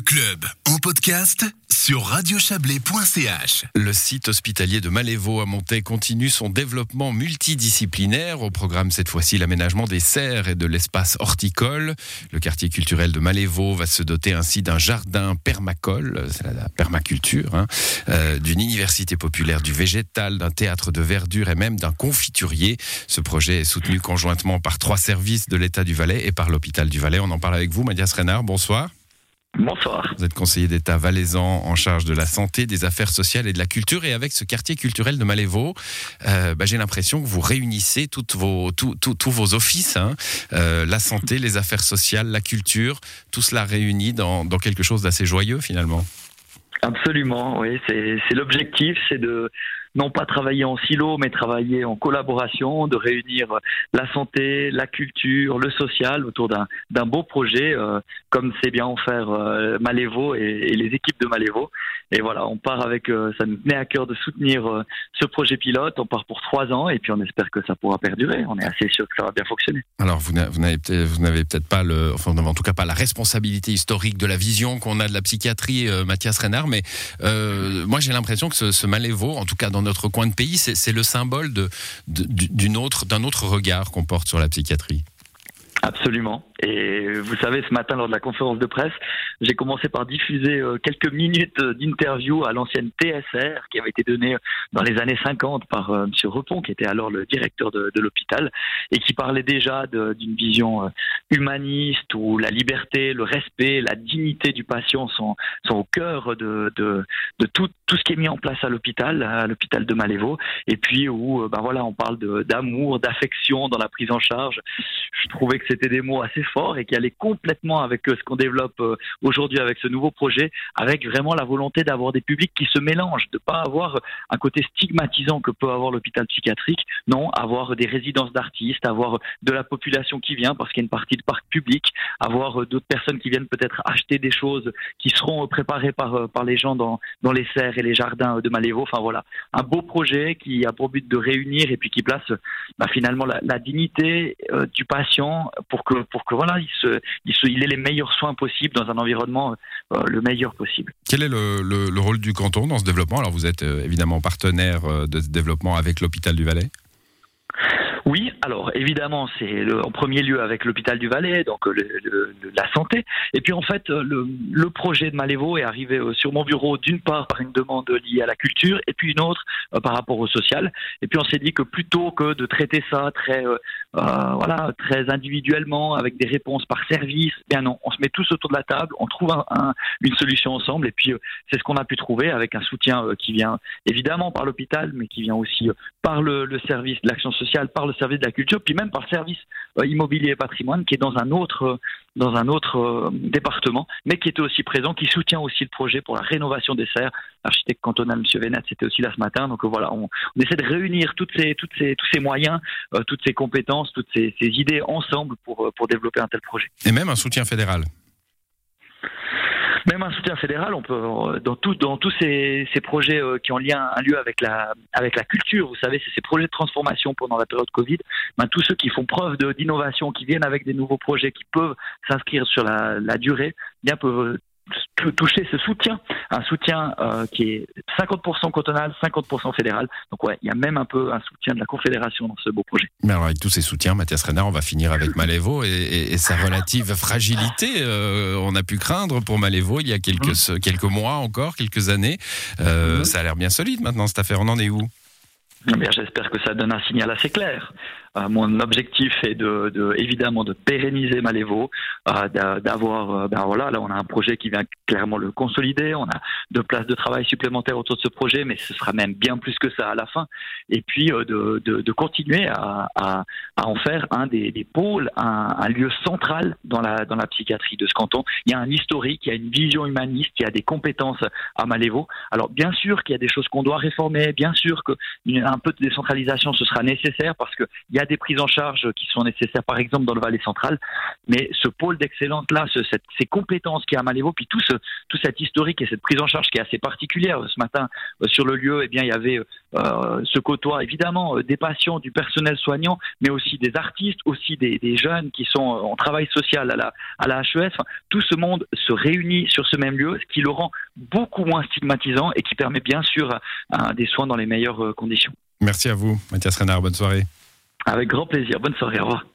Le en podcast sur radiochablais.ch. Le site hospitalier de Malévo à Montaix continue son développement multidisciplinaire. Au programme cette fois-ci l'aménagement des serres et de l'espace horticole. Le quartier culturel de Malévo va se doter ainsi d'un jardin permacole, c'est la permaculture, hein, euh, d'une université populaire du végétal, d'un théâtre de verdure et même d'un confiturier. Ce projet est soutenu conjointement par trois services de l'État du Valais et par l'hôpital du Valais. On en parle avec vous, Mathias Renard. Bonsoir. Bonsoir. Vous êtes conseiller d'État valaisan en charge de la santé, des affaires sociales et de la culture. Et avec ce quartier culturel de Malévo, euh, bah, j'ai l'impression que vous réunissez toutes vos, tous vos offices, hein. euh, la santé, les affaires sociales, la culture, tout cela réuni dans, dans quelque chose d'assez joyeux finalement. Absolument, oui. C'est l'objectif, c'est de non pas travailler en silo, mais travailler en collaboration, de réunir la santé, la culture, le social autour d'un beau projet, euh, comme c'est bien en faire euh, Malévo et, les équipes de Malévo. Et voilà, on part avec, euh, ça nous tenait à cœur de soutenir euh, ce projet pilote. On part pour trois ans et puis on espère que ça pourra perdurer. On est assez sûr que ça va bien fonctionner. Alors vous n'avez peut-être pas le, enfin en tout cas pas la responsabilité historique de la vision qu'on a de la psychiatrie, Mathias Renard, mais moi j'ai l'impression que ce, ce Malévo, en tout cas dans notre coin de pays, c'est le symbole d'un autre regard qu'on porte sur la psychiatrie. Absolument. Et vous savez, ce matin, lors de la conférence de presse, j'ai commencé par diffuser euh, quelques minutes d'interview à l'ancienne TSR qui avait été donnée dans les années 50 par euh, M. Repon, qui était alors le directeur de, l'hôpital, et qui parlait déjà d'une vision euh, humaniste où la liberté, le respect, la dignité du patient sont, au cœur de tout, tout ce qui est mis en place à l'hôpital, à l'hôpital de Malévo, et puis où ben voilà, on parle d'amour, d'affection dans la prise en charge. Je trouvais que c'était des mots assez fort et qui allait complètement avec euh, ce qu'on développe euh, aujourd'hui avec ce nouveau projet, avec vraiment la volonté d'avoir des publics qui se mélangent, de pas avoir un côté stigmatisant que peut avoir l'hôpital psychiatrique, non, avoir des résidences d'artistes, avoir de la population qui vient parce qu'il y a une partie de parc public, avoir euh, d'autres personnes qui viennent peut-être acheter des choses qui seront préparées par, par les gens dans, dans les serres et les jardins de Malévo. Enfin voilà, un beau projet qui a pour but de réunir et puis qui place bah, finalement la dignité du patient pour que, pour que voilà, il, se, il, ait les meilleurs soins possibles dans un environnement euh, le meilleur possible. Quel est le, rôle du canton dans ce développement? Alors vous êtes euh, évidemment partenaire euh, de ce développement avec l'hôpital du Valais évidemment, c'est en premier lieu avec l'hôpital du Valais, donc le, la santé. Et puis en fait, le, le, projet de Malévo est arrivé euh, sur mon bureau d'une part par une demande liée à la culture, et puis une autre euh, par rapport au social. Et puis on s'est dit que plutôt que de traiter ça très, euh, voilà, très individuellement avec des réponses par service, eh bien non, on se met tous autour de la table, on trouve un, une solution ensemble. Et puis c'est ce qu'on a pu trouver avec un soutien qui vient évidemment par l'hôpital, mais qui vient aussi par le, service de l'action sociale, par le service de la culture, même par le service euh, immobilier et patrimoine qui est dans un autre, euh, dans un autre euh, département, mais qui était aussi présent, qui soutient aussi le projet pour la rénovation des serres. L'architecte cantonal, M. Vénat, c'était aussi là ce matin. Donc voilà, on, essaie de réunir toutes ces, toutes ces, tous ces moyens, toutes ces compétences, toutes ces, ces idées ensemble pour, pour développer un tel projet. Et même un soutien fédéral même un soutien fédéral, on peut dans tout, dans tous ces, ces projets euh, qui ont lien, un lieu avec la avec la culture. Vous savez, c'est ces projets de transformation pendant la période Covid. Ben, tous ceux qui font preuve d'innovation, qui viennent avec des nouveaux projets, qui peuvent s'inscrire sur la, la durée, bien peuvent toucher ce soutien, un soutien euh, qui est 50% cantonal, 50% fédéral. Donc ouais, il y a même un peu un soutien de la Confédération dans ce beau projet. Mais alors avec tous ces soutiens, Mathias Renard, on va finir avec Malévo et, sa relative fragilité. Euh, on a pu craindre pour Malévo il y a quelques, mmh. quelques mois encore, quelques années. Euh, mmh. Ça a l'air bien solide maintenant cette affaire. On en est où? J'espère que ça donne un signal assez clair. Euh, mon objectif est de, de, évidemment de pérenniser Malévo, euh, d'avoir, euh, ben voilà, là on a un projet qui vient clairement le consolider, on a deux places de travail supplémentaires autour de ce projet, mais ce sera même bien plus que ça à la fin. Et puis de, continuer à, en faire un des, pôles, un, lieu central dans la, dans la psychiatrie de ce canton. Il y a un historique, il y a une vision humaniste, il y a des compétences à Malévo. Alors bien sûr qu'il y a des choses qu'on doit réformer, bien sûr qu'un peu de décentralisation ce sera nécessaire parce qu'il y y a des prises en charge qui sont nécessaires, par exemple dans le Valais central, mais ce pôle d'excellence là, ce, cette, ces compétences qu'il y a à Malévo, puis tout ce tout cet historique et cette prise en charge qui est assez particulière. Ce matin sur le lieu, eh bien il y avait euh, ce côtoie évidemment des patients, du personnel soignant, mais aussi des artistes, aussi des, des jeunes qui sont en travail social à la à la HES. tout ce monde se réunit sur ce même lieu, ce qui le rend beaucoup moins stigmatisant et qui permet bien sûr des soins dans les meilleures conditions. Merci à vous, Mathias Renard. Bonne soirée. Avec grand plaisir. Bonne soirée. Au revoir.